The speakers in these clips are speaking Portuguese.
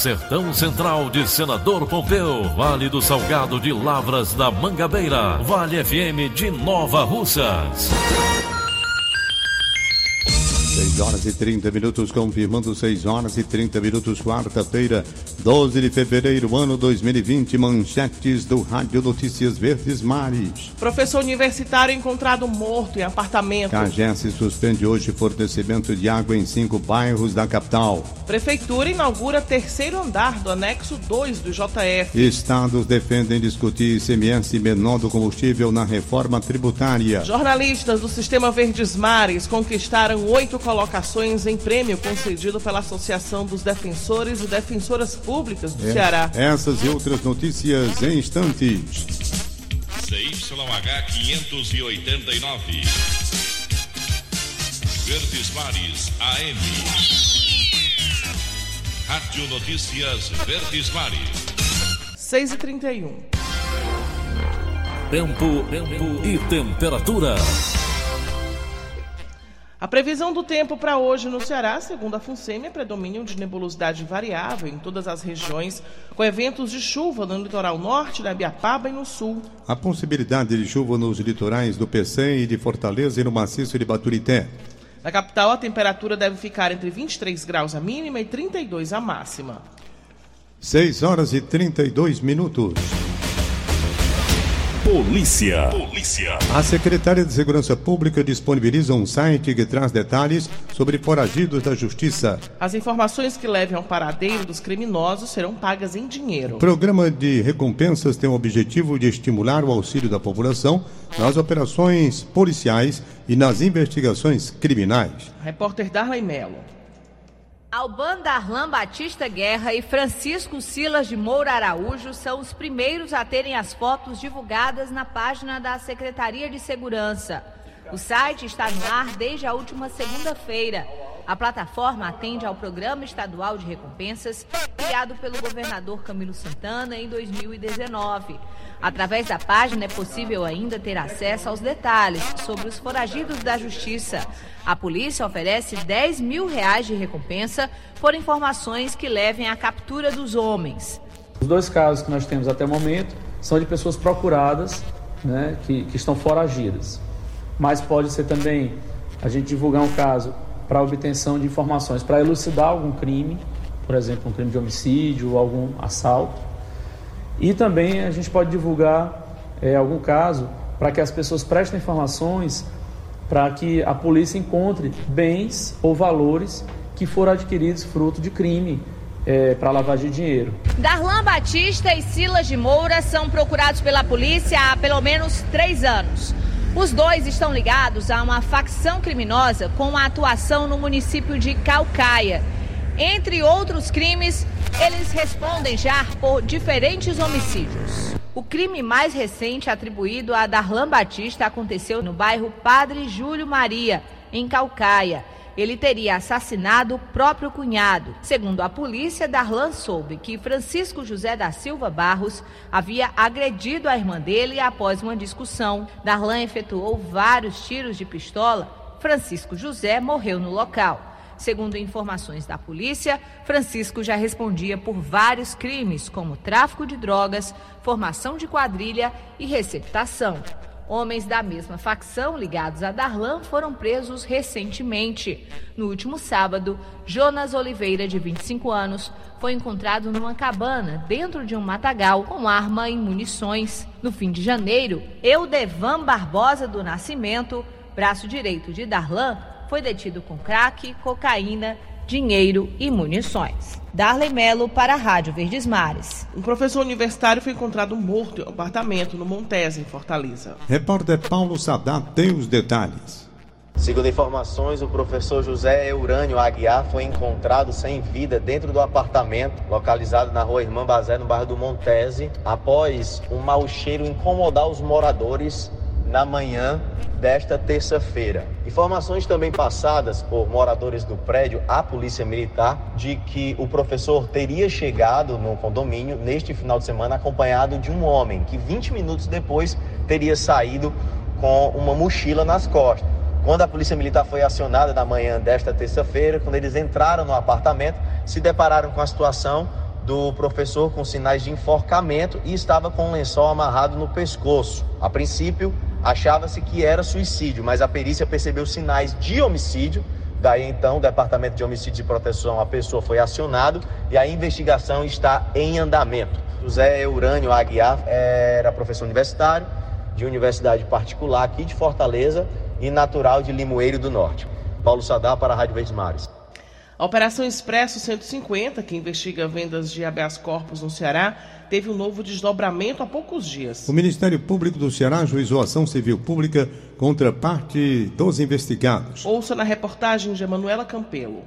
Sertão Central de Senador Pompeu, Vale do Salgado de Lavras da Mangabeira, Vale FM de Nova Russas. 6 horas e 30 minutos, confirmando 6 horas e 30 minutos, quarta-feira, 12 de fevereiro, ano 2020, manchetes do Rádio Notícias Verdes Mares. Professor universitário encontrado morto em apartamento. CAGES suspende hoje fornecimento de água em cinco bairros da capital. Prefeitura inaugura terceiro andar do anexo 2 do JF. Estados defendem discutir ICMS menor do combustível na reforma tributária. Jornalistas do Sistema Verdes Mares conquistaram oito colocações em prêmio concedido pela Associação dos Defensores e Defensoras Públicas do É, Ceará. Essas e outras notícias em instantes. CYH 589. Verdes Mares AM. Rádio Notícias Verdes Mares. 6 e 31 Tempo, tempo e temperatura. A previsão do tempo para hoje no Ceará, segundo a FUNSEMI, é predomínio de nebulosidade variável em todas as regiões, com eventos de chuva no litoral norte, na Biapaba e no sul. A possibilidade de chuva nos litorais do PC e de Fortaleza e no maciço de Baturité. Na capital, a temperatura deve ficar entre 23 graus a mínima e 32 a máxima. 6 horas e 32 minutos. Polícia. Polícia. A Secretaria de Segurança Pública disponibiliza um site que traz detalhes sobre foragidos da Justiça. As informações que levem ao paradeiro dos criminosos serão pagas em dinheiro. O programa de recompensas tem o objetivo de estimular o auxílio da população nas operações policiais e nas investigações criminais. Repórter Darley Mello. Alban Darlan Batista Guerra e Francisco Silas de Moura Araújo são os primeiros a terem as fotos divulgadas na página da Secretaria de Segurança. O site está no ar desde a última segunda-feira. A plataforma atende ao Programa Estadual de Recompensas, criado pelo governador Camilo Santana em 2019. Através da página é possível ainda ter acesso aos detalhes sobre os foragidos da Justiça. A polícia oferece 10 mil reais de recompensa por informações que levem à captura dos homens. Os dois casos que nós temos até o momento são de pessoas procuradas, né, que, que estão foragidas. Mas pode ser também a gente divulgar um caso para obtenção de informações, para elucidar algum crime, por exemplo, um crime de homicídio algum assalto. E também a gente pode divulgar eh, algum caso para que as pessoas prestem informações para que a polícia encontre bens ou valores que foram adquiridos fruto de crime eh, para lavagem de dinheiro. Darlan Batista e Silas de Moura são procurados pela polícia há pelo menos três anos. Os dois estão ligados a uma facção criminosa com atuação no município de Calcaia. Entre outros crimes, eles respondem já por diferentes homicídios. O crime mais recente atribuído a Darlan Batista aconteceu no bairro Padre Júlio Maria, em Calcaia. Ele teria assassinado o próprio cunhado. Segundo a polícia, Darlan soube que Francisco José da Silva Barros havia agredido a irmã dele após uma discussão. Darlan efetuou vários tiros de pistola. Francisco José morreu no local. Segundo informações da polícia, Francisco já respondia por vários crimes, como tráfico de drogas, formação de quadrilha e receptação. Homens da mesma facção ligados a Darlan foram presos recentemente. No último sábado, Jonas Oliveira, de 25 anos, foi encontrado numa cabana dentro de um matagal com arma e munições. No fim de janeiro, Eudevan Barbosa do Nascimento, braço direito de Darlan, foi detido com crack, cocaína, dinheiro e munições. Darley Melo para a Rádio Verdes Mares. Um professor universitário foi encontrado morto em um apartamento no Montese, em Fortaleza. Repórter Paulo Sadat tem os detalhes. Segundo informações, o professor José Eurânio Aguiar foi encontrado sem vida dentro do apartamento localizado na rua Irmã Bazé, no bairro do Montese, após um mau cheiro incomodar os moradores na manhã desta terça-feira. Informações também passadas por moradores do prédio à Polícia Militar de que o professor teria chegado no condomínio neste final de semana acompanhado de um homem que 20 minutos depois teria saído com uma mochila nas costas. Quando a Polícia Militar foi acionada na manhã desta terça-feira, quando eles entraram no apartamento, se depararam com a situação do professor com sinais de enforcamento e estava com um lençol amarrado no pescoço. A princípio, achava-se que era suicídio, mas a perícia percebeu sinais de homicídio. Daí então, o Departamento de Homicídio e Proteção, a pessoa foi acionado e a investigação está em andamento. José Eurânio Aguiar era professor universitário de universidade particular aqui de Fortaleza e natural de Limoeiro do Norte. Paulo Sadar para a Rádio Verdes Mares. A Operação Expresso 150, que investiga vendas de habeas corpus no Ceará, teve um novo desdobramento há poucos dias. O Ministério Público do Ceará ajuizou ação civil pública contra parte dos investigados. Ouça na reportagem de Emanuela Campelo.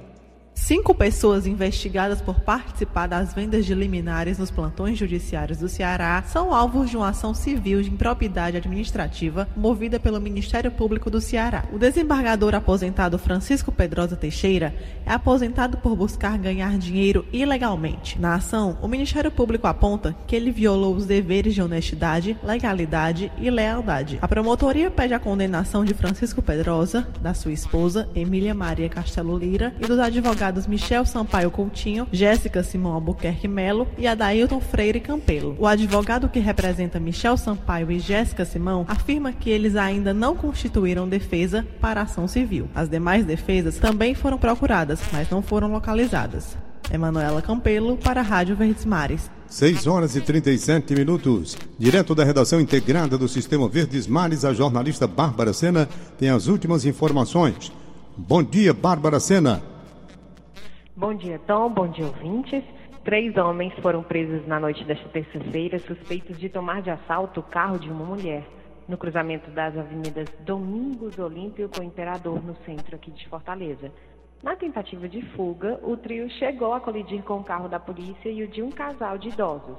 Cinco pessoas investigadas por participar das vendas de liminares nos plantões judiciários do Ceará são alvos de uma ação civil de improbidade administrativa movida pelo Ministério Público do Ceará. O desembargador aposentado Francisco Pedrosa Teixeira é aposentado por buscar ganhar dinheiro ilegalmente. Na ação, o Ministério Público aponta que ele violou os deveres de honestidade, legalidade e lealdade. A promotoria pede a condenação de Francisco Pedrosa, da sua esposa, Emília Maria Castelo Lira, e dos advogados advogados Michel Sampaio Coutinho, Jéssica Simão Albuquerque Melo e Adailton Freire Campelo. O advogado que representa Michel Sampaio e Jéssica Simão afirma que eles ainda não constituíram defesa para ação civil. As demais defesas também foram procuradas, mas não foram localizadas. Emanuela Campelo para a Rádio Verdes Mares. 6 horas e 37 minutos. Direto da redação integrada do Sistema Verdes Mares, a jornalista Bárbara Sena tem as últimas informações. Bom dia, Bárbara Sena. Bom dia, Tom. Bom dia, ouvintes. Três homens foram presos na noite desta terça-feira, suspeitos de tomar de assalto o carro de uma mulher, no cruzamento das avenidas Domingos Olímpio com Imperador, no centro aqui de Fortaleza. Na tentativa de fuga, o trio chegou a colidir com o carro da polícia e o de um casal de idosos.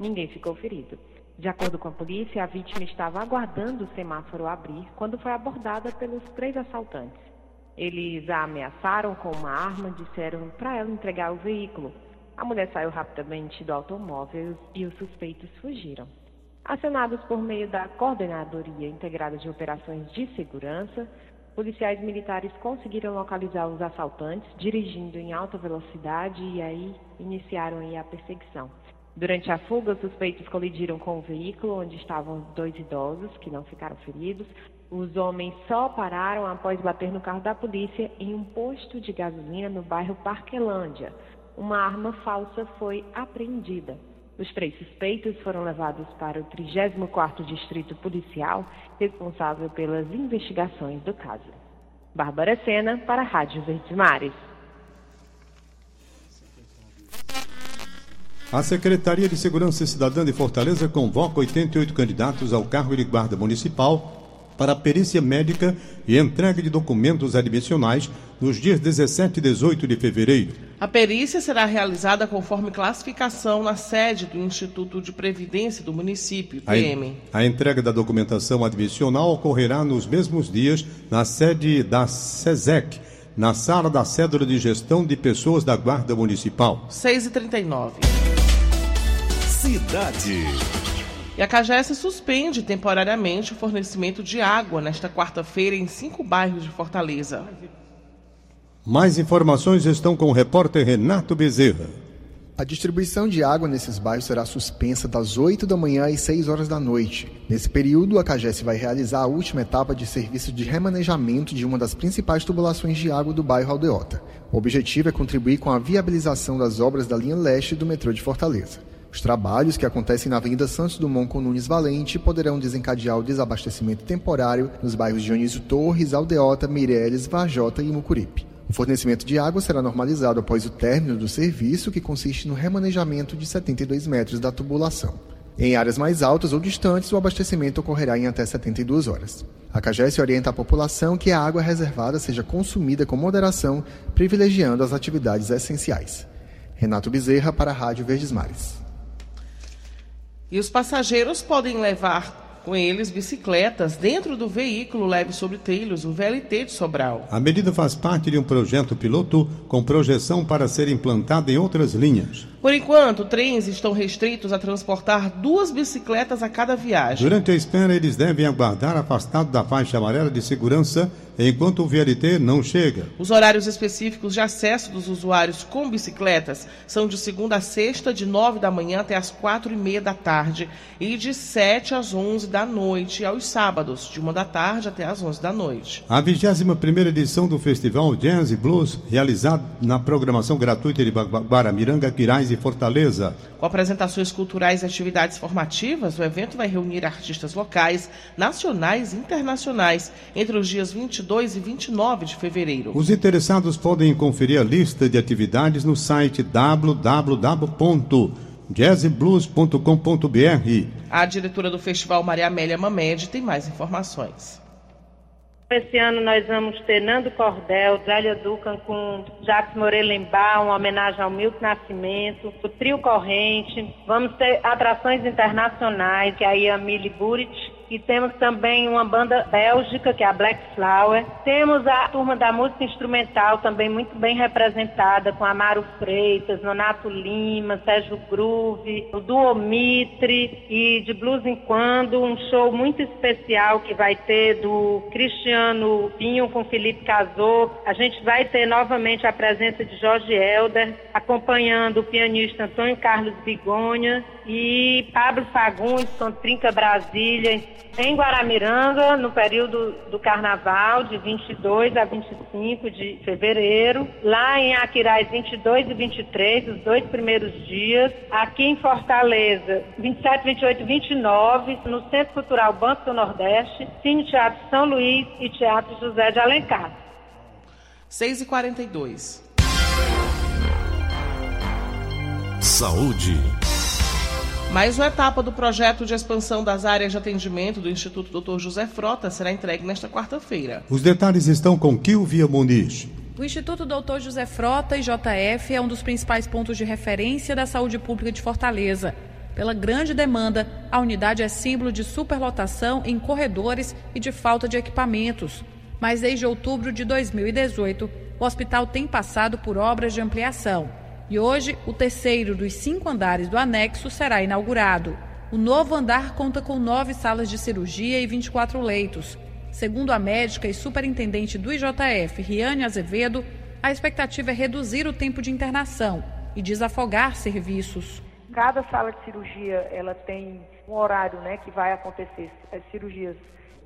Ninguém ficou ferido. De acordo com a polícia, a vítima estava aguardando o semáforo abrir quando foi abordada pelos três assaltantes. Eles a ameaçaram com uma arma, disseram para ela entregar o veículo. A mulher saiu rapidamente do automóvel e os suspeitos fugiram. Acionados por meio da Coordenadoria Integrada de Operações de Segurança, policiais militares conseguiram localizar os assaltantes dirigindo em alta velocidade e aí iniciaram a perseguição. Durante a fuga, os suspeitos colidiram com o veículo onde estavam dois idosos que não ficaram feridos, os homens só pararam após bater no carro da polícia em um posto de gasolina no bairro Parquelândia. Uma arma falsa foi apreendida. Os três suspeitos foram levados para o 34º Distrito Policial, responsável pelas investigações do caso. Bárbara Sena, para a Rádio Verdes Mares. A Secretaria de Segurança Cidadã de Fortaleza convoca 88 candidatos ao cargo de guarda municipal para a perícia médica e entrega de documentos admissionais nos dias 17 e 18 de fevereiro. A perícia será realizada conforme classificação na sede do Instituto de Previdência do município, IPM. A, a entrega da documentação admissional ocorrerá nos mesmos dias na sede da SESEC, na sala da Cédula de Gestão de Pessoas da Guarda Municipal. 6h39. Cidade. E a CAGES suspende temporariamente o fornecimento de água nesta quarta-feira em cinco bairros de Fortaleza. Mais informações estão com o repórter Renato Bezerra. A distribuição de água nesses bairros será suspensa das 8 da manhã às 6 horas da noite. Nesse período, a CAGES vai realizar a última etapa de serviço de remanejamento de uma das principais tubulações de água do bairro Aldeota. O objetivo é contribuir com a viabilização das obras da linha leste do metrô de Fortaleza. Os trabalhos que acontecem na Avenida Santos Dumont com Nunes Valente poderão desencadear o desabastecimento temporário nos bairros Dionísio Torres, Aldeota, Meireles, Vajota e Mucuripe. O fornecimento de água será normalizado após o término do serviço, que consiste no remanejamento de 72 metros da tubulação. Em áreas mais altas ou distantes, o abastecimento ocorrerá em até 72 horas. A CAGES orienta a população que a água reservada seja consumida com moderação, privilegiando as atividades essenciais. Renato Bezerra para a Rádio Verdes Mares. E os passageiros podem levar com eles bicicletas dentro do veículo leve sobre trilhos, o VLT de Sobral. A medida faz parte de um projeto piloto com projeção para ser implantada em outras linhas. Por enquanto, trens estão restritos a transportar duas bicicletas a cada viagem. Durante a espera, eles devem aguardar afastado da faixa amarela de segurança enquanto o VLT não chega. Os horários específicos de acesso dos usuários com bicicletas são de segunda a sexta, de nove da manhã até as quatro e meia da tarde e de sete às onze da noite aos sábados, de uma da tarde até às onze da noite. A 21 primeira edição do Festival Jazz e Blues, realizado na programação gratuita de Guaramiranga, Quirais e Fortaleza. Com apresentações culturais e atividades formativas, o evento vai reunir artistas locais, nacionais e internacionais entre os dias 22 e 29 de fevereiro. Os interessados podem conferir a lista de atividades no site www.jazzblues.com.br. A diretora do festival, Maria Amélia Mamed, tem mais informações. Esse ano nós vamos ter Nando Cordel, Zélia Ducan com Jacques Morelenbach, uma homenagem ao Milton Nascimento, o Trio Corrente. Vamos ter atrações internacionais, que é a Mili Burit, e temos também uma banda bélgica, que é a Black Flower. Temos a turma da música instrumental, também muito bem representada, com Amaro Freitas, Nonato Lima, Sérgio Groove, o Duo Mitre e de Blues em Quando, um show muito especial que vai ter do Cristiano Pinho com Felipe Casou. A gente vai ter novamente a presença de Jorge Helder, acompanhando o pianista Antônio Carlos Bigonha e Pablo Fagundes com Trinca Brasília, em Guaramiranga, no período do carnaval, de 22 a 25 de fevereiro. Lá em Aquiraz, 22 e 23, os dois primeiros dias. Aqui em Fortaleza, 27, 28 e 29, no Centro Cultural Banco do Nordeste, Cine Teatro São Luís e Teatro José de Alencar. 6 e 42. Saúde. Mais uma etapa do projeto de expansão das áreas de atendimento do Instituto Dr. José Frota será entregue nesta quarta-feira. Os detalhes estão com Kilvia Muniz. O Instituto Dr. José Frota, IJF, é um dos principais pontos de referência da saúde pública de Fortaleza. Pela grande demanda, a unidade é símbolo de superlotação em corredores e de falta de equipamentos. Mas desde outubro de 2018, o hospital tem passado por obras de ampliação. E hoje, o terceiro dos cinco andares do anexo será inaugurado. O novo andar conta com nove salas de cirurgia e 24 leitos. Segundo a médica e superintendente do IJF, Riane Azevedo, a expectativa é reduzir o tempo de internação e desafogar serviços. Cada sala de cirurgia ela tem um horário né, que vai acontecer as cirurgias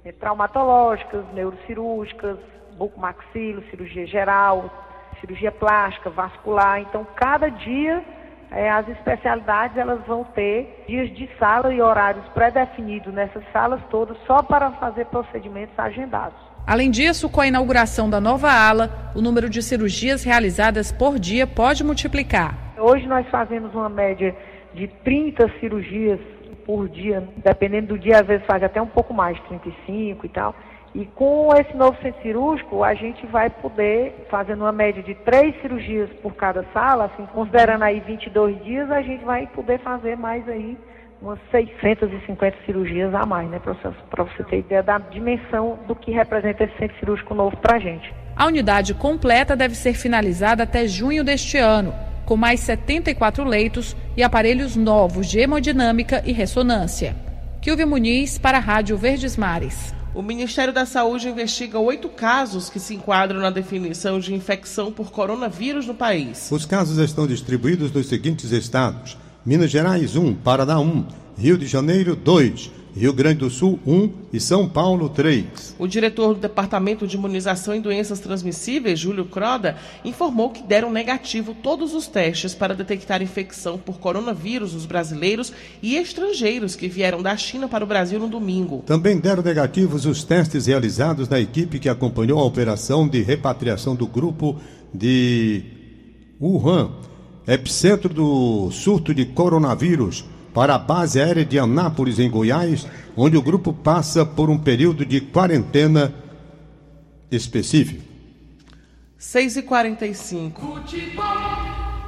né, traumatológicas, neurocirúrgicas, bucomaxilo, cirurgia geral, cirurgia plástica, vascular. Então, cada dia é, as especialidades elas vão ter dias de sala e horários pré-definidos nessas salas todas só para fazer procedimentos agendados. Além disso, com a inauguração da nova ala, o número de cirurgias realizadas por dia pode multiplicar. Hoje nós fazemos uma média de 30 cirurgias por dia, dependendo do dia, às vezes faz até um pouco mais, 35 e tal. E com esse novo centro cirúrgico, a gente vai poder, fazendo uma média de três cirurgias por cada sala, assim, considerando aí 22 dias, a gente vai poder fazer mais aí umas 650 cirurgias a mais, né, para você ter ideia da dimensão do que representa esse centro cirúrgico novo para a gente. A unidade completa deve ser finalizada até junho deste ano, com mais 74 leitos e aparelhos novos de hemodinâmica e ressonância. Kilvio Muniz para a Rádio Verdes Mares. O Ministério da Saúde investiga oito casos que se enquadram na definição de infecção por coronavírus no país. Os casos estão distribuídos nos seguintes estados: Minas Gerais 1, Paraná 1, Rio de Janeiro 2, Rio Grande do Sul 1 e São Paulo 3. O diretor do Departamento de Imunização e Doenças Transmissíveis, Júlio Croda, informou que deram negativo todos os testes para detectar infecção por coronavírus nos brasileiros e estrangeiros que vieram da China para o Brasil no domingo. Também deram negativos os testes realizados na equipe que acompanhou a operação de repatriação do grupo de Wuhan, epicentro do surto de coronavírus para a base aérea de Anápolis, em Goiás, onde o grupo passa por um período de quarentena específico. 6 e 45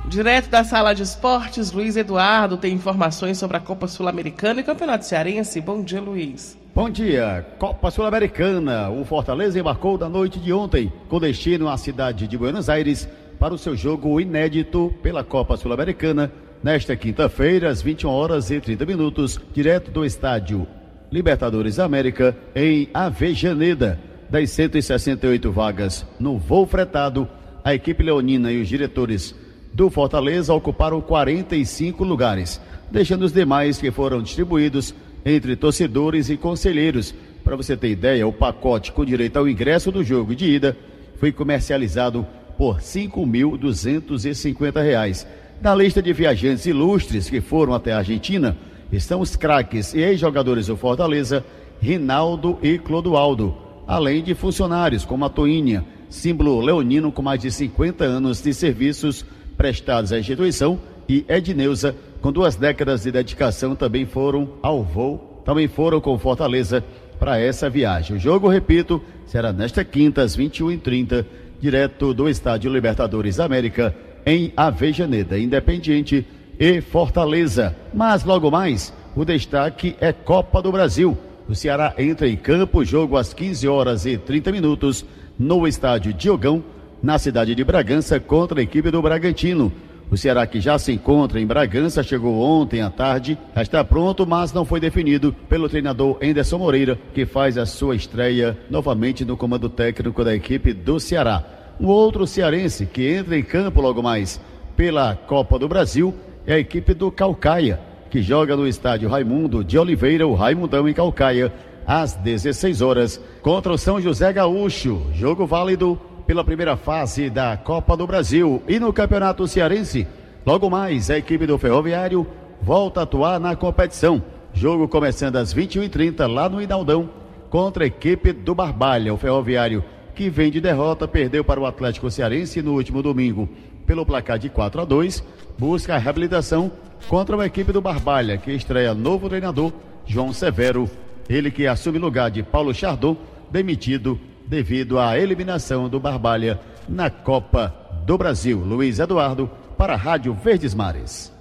Direto da sala de esportes, Luiz Eduardo tem informações sobre a Copa Sul-Americana e Campeonato Cearense. Bom dia, Luiz. Bom dia. Copa Sul-Americana. O Fortaleza embarcou da noite de ontem, com destino à cidade de Buenos Aires, para o seu jogo inédito pela Copa Sul-Americana nesta quinta-feira, às 21 horas e 30 minutos, direto do estádio Libertadores América, em Avejaneda. Das 168 vagas no voo fretado, a equipe leonina e os diretores do Fortaleza ocuparam 45 lugares, deixando os demais que foram distribuídos entre torcedores e conselheiros. Para você ter ideia, o pacote com direito ao ingresso do jogo de ida foi comercializado por R$ 5.250 na lista de viajantes ilustres que foram até a Argentina estão os craques e ex-jogadores do Fortaleza, Rinaldo e Clodoaldo, além de funcionários como a Toinha, símbolo leonino com mais de 50 anos de serviços prestados à instituição, e Edneuza, com duas décadas de dedicação, também foram ao voo, também foram com Fortaleza para essa viagem. O jogo, repito, será nesta quinta, às 21h30, direto do Estádio Libertadores América em Avejaneda, Independiente e Fortaleza. Mas logo mais, o destaque é Copa do Brasil. O Ceará entra em campo, jogo às 15 horas e 30 minutos, no estádio Diogão, na cidade de Bragança, contra a equipe do Bragantino. O Ceará, que já se encontra em Bragança, chegou ontem à tarde, já está pronto, mas não foi definido pelo treinador Enderson Moreira, que faz a sua estreia novamente no comando técnico da equipe do Ceará. Um outro cearense que entra em campo logo mais pela Copa do Brasil é a equipe do Calcaia, que joga no estádio Raimundo de Oliveira, o Raimundão em Calcaia, às 16 horas, contra o São José Gaúcho. Jogo válido pela primeira fase da Copa do Brasil. E no Campeonato Cearense, logo mais, a equipe do Ferroviário volta a atuar na competição. Jogo começando às 21h30 lá no Inaldão, contra a equipe do Barbalha. O Ferroviário que vem de derrota, perdeu para o Atlético Cearense no último domingo pelo placar de 4 a 2, busca a reabilitação contra uma equipe do Barbalha, que estreia novo treinador, João Severo, ele que assume lugar de Paulo Chardon, demitido devido à eliminação do Barbalha na Copa do Brasil. Luiz Eduardo, para a Rádio Verdes Mares.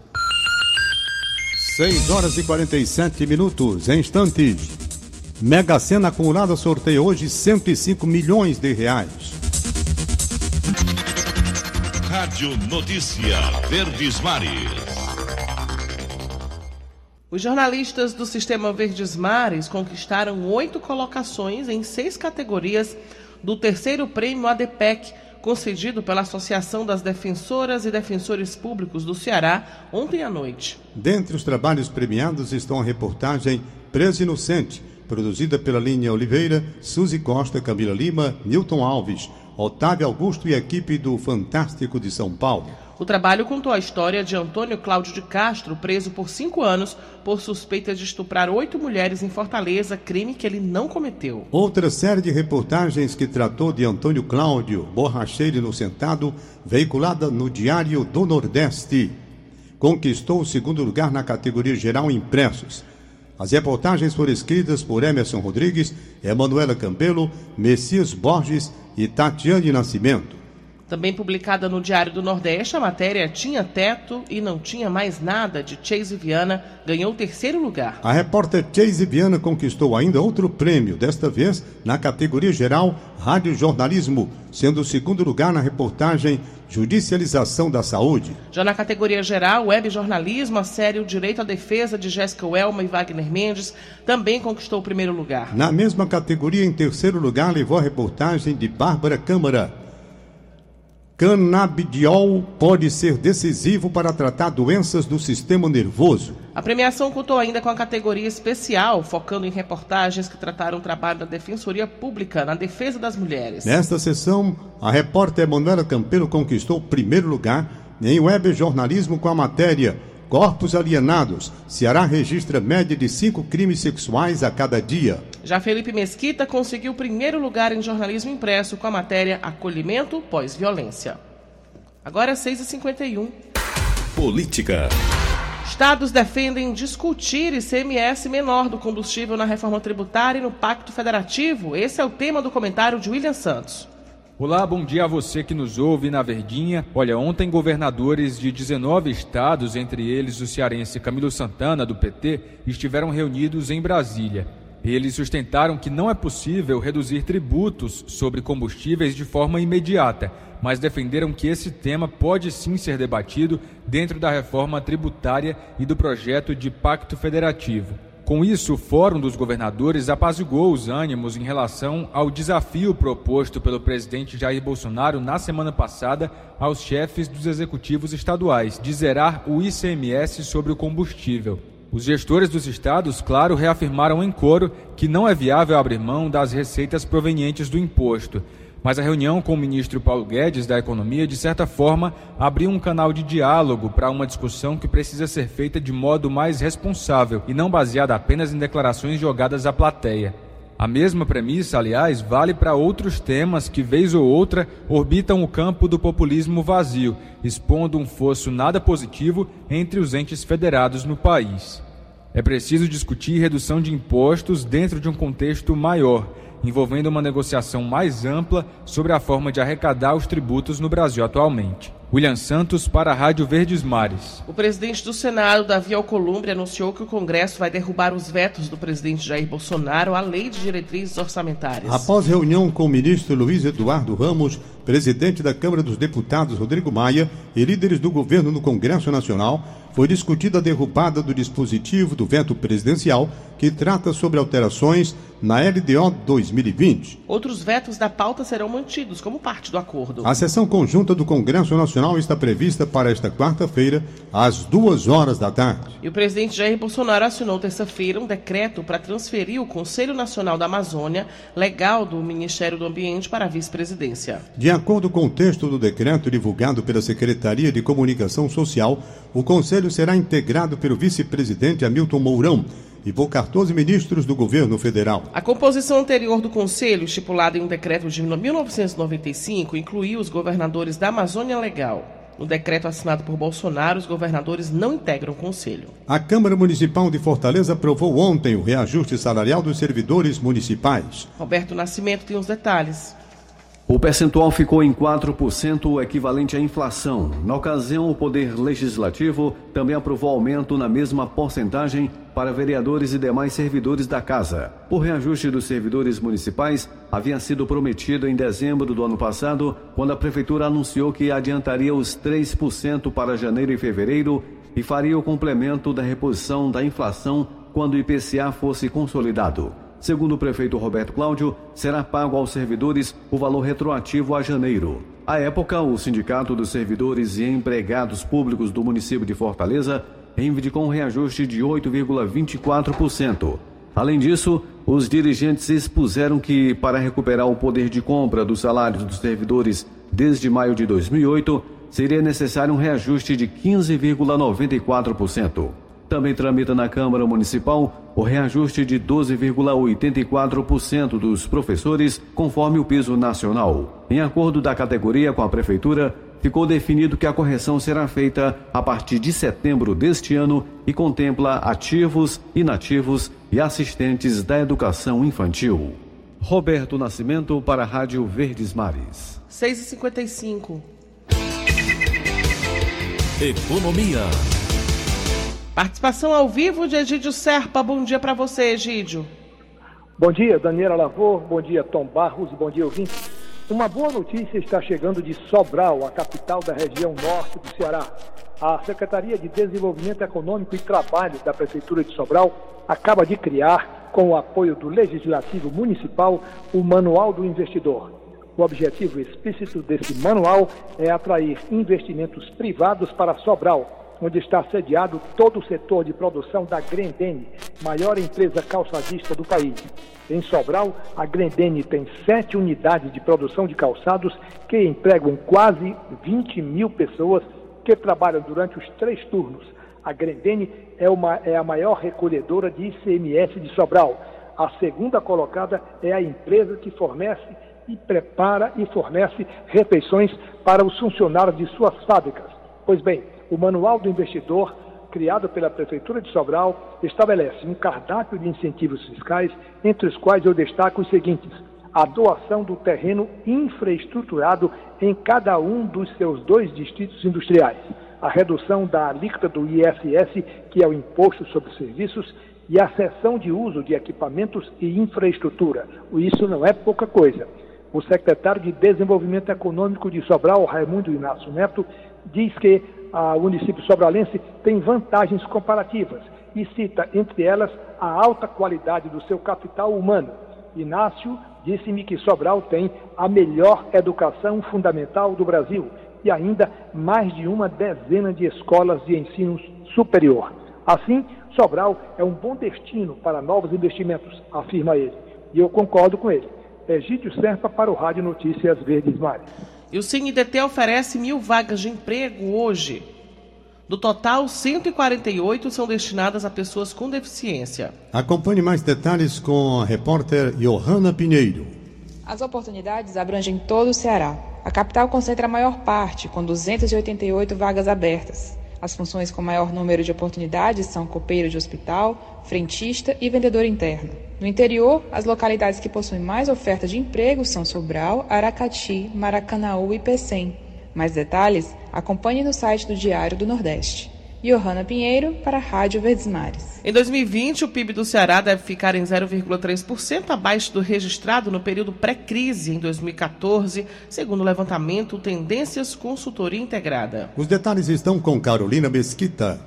6 horas e 47 minutos, em instantes. Mega Sena acumulada sorteia hoje 105 milhões de reais. Rádio Notícia Verdes Mares. Os jornalistas do Sistema Verdes Mares conquistaram oito colocações em seis categorias do terceiro prêmio ADPEC, concedido pela Associação das Defensoras e Defensores Públicos do Ceará ontem à noite. Dentre os trabalhos premiados estão a reportagem Preso Inocente, produzida pela linha Oliveira, Suzy Costa, Camila Lima, Newton Alves, Otávio Augusto e equipe do Fantástico de São Paulo. O trabalho contou a história de Antônio Cláudio de Castro, preso por cinco anos por suspeita de estuprar oito mulheres em Fortaleza, crime que ele não cometeu. Outra série de reportagens que tratou de Antônio Cláudio, borracheiro inocentado, veiculada no Diário do Nordeste. Conquistou o segundo lugar na categoria geral impressos. As reportagens foram escritas por Emerson Rodrigues, Emanuela Campelo, Messias Borges e Tatiane Nascimento. Também publicada no Diário do Nordeste, a matéria Tinha Teto e Não Tinha Mais Nada, de Chase Viana, ganhou o terceiro lugar. A repórter Chase Viana conquistou ainda outro prêmio, desta vez na categoria geral Rádio Jornalismo, sendo o segundo lugar na reportagem Judicialização da Saúde. Já na categoria geral, Web Jornalismo, a série O Direito à Defesa de Jéssica Welma e Wagner Mendes também conquistou o primeiro lugar. Na mesma categoria, em terceiro lugar, levou a reportagem de Bárbara Câmara. Canabidiol pode ser decisivo para tratar doenças do sistema nervoso. A premiação contou ainda com a categoria especial, focando em reportagens que trataram o trabalho da Defensoria Pública na defesa das mulheres. Nesta sessão, a repórter Manuela Campelo conquistou o primeiro lugar em web jornalismo com a matéria Corpos alienados. Ceará registra média de cinco crimes sexuais a cada dia. Já Felipe Mesquita conseguiu o primeiro lugar em jornalismo impresso com a matéria Acolhimento pós-violência. Agora é 6h51. Política. Estados defendem discutir ICMS menor do combustível na reforma tributária e no Pacto Federativo. Esse é o tema do comentário de William Santos. Olá, bom dia a você que nos ouve na Verdinha. Olha, ontem governadores de 19 estados, entre eles o cearense Camilo Santana, do PT, estiveram reunidos em Brasília. Eles sustentaram que não é possível reduzir tributos sobre combustíveis de forma imediata, mas defenderam que esse tema pode sim ser debatido dentro da reforma tributária e do projeto de pacto federativo. Com isso, o Fórum dos Governadores apaziguou os ânimos em relação ao desafio proposto pelo presidente Jair Bolsonaro na semana passada aos chefes dos executivos estaduais de zerar o ICMS sobre o combustível. Os gestores dos estados, claro, reafirmaram em coro que não é viável abrir mão das receitas provenientes do imposto mas a reunião com o ministro Paulo Guedes da Economia, de certa forma, abriu um canal de diálogo para uma discussão que precisa ser feita de modo mais responsável e não baseada apenas em declarações jogadas à plateia. A mesma premissa, aliás, vale para outros temas que, vez ou outra, orbitam o campo do populismo vazio, expondo um fosso nada positivo entre os entes federados no país. É preciso discutir redução de impostos dentro de um contexto maior envolvendo uma negociação mais ampla sobre a forma de arrecadar os tributos no Brasil atualmente. William Santos para a Rádio Verdes Mares. O presidente do Senado, Davi Alcolumbre, anunciou que o Congresso vai derrubar os vetos do presidente Jair Bolsonaro à lei de diretrizes orçamentárias. Após reunião com o ministro Luiz Eduardo Ramos, presidente da Câmara dos Deputados Rodrigo Maia e líderes do governo no Congresso Nacional, foi discutida a derrubada do dispositivo do veto presidencial que trata sobre alterações na LDO 2020. Outros vetos da pauta serão mantidos como parte do acordo. A sessão conjunta do Congresso Nacional está prevista para esta quarta-feira, às duas horas da tarde. E o presidente Jair Bolsonaro assinou terça-feira um decreto para transferir o Conselho Nacional da Amazônia, legal do Ministério do Ambiente, para a vice-presidência. De acordo com o texto do decreto divulgado pela Secretaria de Comunicação Social, o Conselho será integrado pelo vice-presidente Hamilton Mourão e por 14 ministros do governo federal. A composição anterior do Conselho, estipulada em um decreto de 1995, incluía os governadores da Amazônia Legal. No decreto assinado por Bolsonaro, os governadores não integram o Conselho. A Câmara Municipal de Fortaleza aprovou ontem o reajuste salarial dos servidores municipais. Roberto Nascimento tem os detalhes. O percentual ficou em 4%, o equivalente à inflação. Na ocasião, o Poder Legislativo também aprovou aumento na mesma porcentagem para vereadores e demais servidores da Casa. O reajuste dos servidores municipais havia sido prometido em dezembro do ano passado, quando a Prefeitura anunciou que adiantaria os 3% para janeiro e fevereiro e faria o complemento da reposição da inflação quando o IPCA fosse consolidado. Segundo o prefeito Roberto Cláudio, será pago aos servidores o valor retroativo a janeiro. À época, o Sindicato dos Servidores e Empregados Públicos do município de Fortaleza reivindicou um reajuste de 8,24%. Além disso, os dirigentes expuseram que, para recuperar o poder de compra dos salários dos servidores desde maio de 2008, seria necessário um reajuste de 15,94%. Também tramita na Câmara Municipal o reajuste de 12,84% dos professores, conforme o piso nacional. Em acordo da categoria com a Prefeitura, ficou definido que a correção será feita a partir de setembro deste ano e contempla ativos, inativos e assistentes da educação infantil. Roberto Nascimento para a Rádio Verdes Mares. 6h55. Economia. Participação ao vivo de Egídio Serpa. Bom dia para você, Egídio. Bom dia, Daniela Lavor. Bom dia, Tom Barros. Bom dia, ouvinte. Uma boa notícia está chegando de Sobral, a capital da região norte do Ceará. A Secretaria de Desenvolvimento Econômico e Trabalho da Prefeitura de Sobral acaba de criar, com o apoio do Legislativo Municipal, o Manual do Investidor. O objetivo explícito desse manual é atrair investimentos privados para Sobral, onde está sediado todo o setor de produção da Grendene, maior empresa calçadista do país. Em Sobral, a Grendene tem sete unidades de produção de calçados que empregam quase 20 mil pessoas que trabalham durante os três turnos. A Grendene é, uma, é a maior recolhedora de ICMS de Sobral. A segunda colocada é a empresa que fornece e prepara e fornece refeições para os funcionários de suas fábricas. Pois bem, o Manual do Investidor, criado pela Prefeitura de Sobral, estabelece um cardápio de incentivos fiscais, entre os quais eu destaco os seguintes: a doação do terreno infraestruturado em cada um dos seus dois distritos industriais, a redução da alíquota do ISS, que é o Imposto sobre Serviços, e a cessão de uso de equipamentos e infraestrutura. Isso não é pouca coisa. O secretário de Desenvolvimento Econômico de Sobral, Raimundo Inácio Neto, diz que o município sobralense tem vantagens comparativas e cita, entre elas, a alta qualidade do seu capital humano. Inácio disse-me que Sobral tem a melhor educação fundamental do Brasil e ainda mais de uma dezena de escolas de ensino superior. Assim, Sobral é um bom destino para novos investimentos, afirma ele. E eu concordo com ele. Egídio Serpa para o Rádio Notícias Verdes Mares. E o CNDT oferece mil vagas de emprego hoje. Do total, 148 são destinadas a pessoas com deficiência. Acompanhe mais detalhes com a repórter Johanna Pinheiro. As oportunidades abrangem todo o Ceará. A capital concentra a maior parte, com 288 vagas abertas. As funções com maior número de oportunidades são copeiro de hospital, frentista e vendedor interno. No interior, as localidades que possuem mais oferta de emprego são Sobral, Aracati, Maracanaú e Pecém. Mais detalhes, acompanhe no site do Diário do Nordeste. Johanna Pinheiro, para a Rádio Verdes Mares. Em 2020, o PIB do Ceará deve ficar em 0,3% abaixo do registrado no período pré-crise em 2014, segundo o levantamento Tendências Consultoria Integrada. Os detalhes estão com Carolina Mesquita.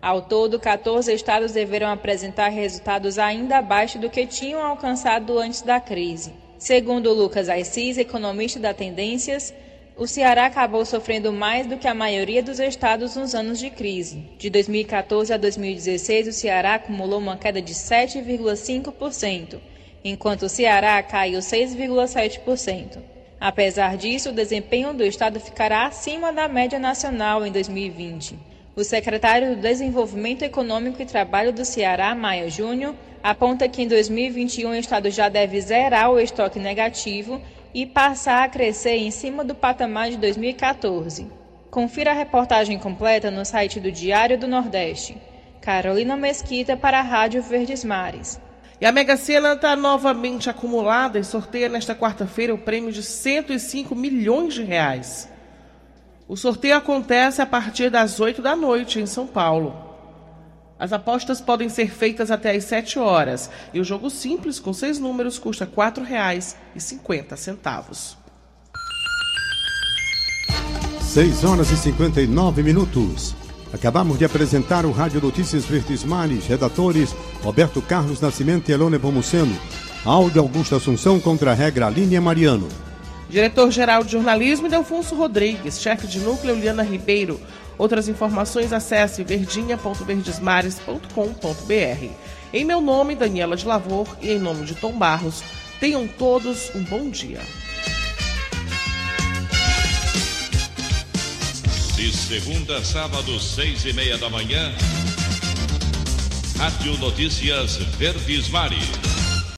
Ao todo, 14 estados deverão apresentar resultados ainda abaixo do que tinham alcançado antes da crise. Segundo Lucas Assis, economista da Tendências, o Ceará acabou sofrendo mais do que a maioria dos estados nos anos de crise. De 2014 a 2016, o Ceará acumulou uma queda de 7,5%, enquanto o Ceará caiu 6,7%. Apesar disso, o desempenho do estado ficará acima da média nacional em 2020. O secretário do Desenvolvimento Econômico e Trabalho do Ceará, Maia Júnior, aponta que em 2021 o estado já deve zerar o estoque negativo e passar a crescer em cima do patamar de 2014. Confira a reportagem completa no site do Diário do Nordeste. Carolina Mesquita para a Rádio Verdes Mares. E a Mega Sena está novamente acumulada e sorteia nesta quarta-feira o prêmio de 105 milhões de reais. O sorteio acontece a partir das 8 da noite em São Paulo. As apostas podem ser feitas até às 7 horas e o jogo simples com seis números custa R$ 4,50. 6 horas e 59 minutos. Acabamos de apresentar o Rádio Notícias Verdes Mares, redatores Roberto Carlos Nascimento e Elone Pomuceno. Áudio Augusto Assunção contra a regra Aline Mariano. Diretor-geral de jornalismo Delfonso Rodrigues, chefe de núcleo Liana Ribeiro. Outras informações acesse verdinha.verdesmares.com.br. Em meu nome, Daniela de Lavor, e em nome de Tom Barros, tenham todos um bom dia. De segunda a sábado, seis e meia da manhã, Rádio Notícias Verdes Mares.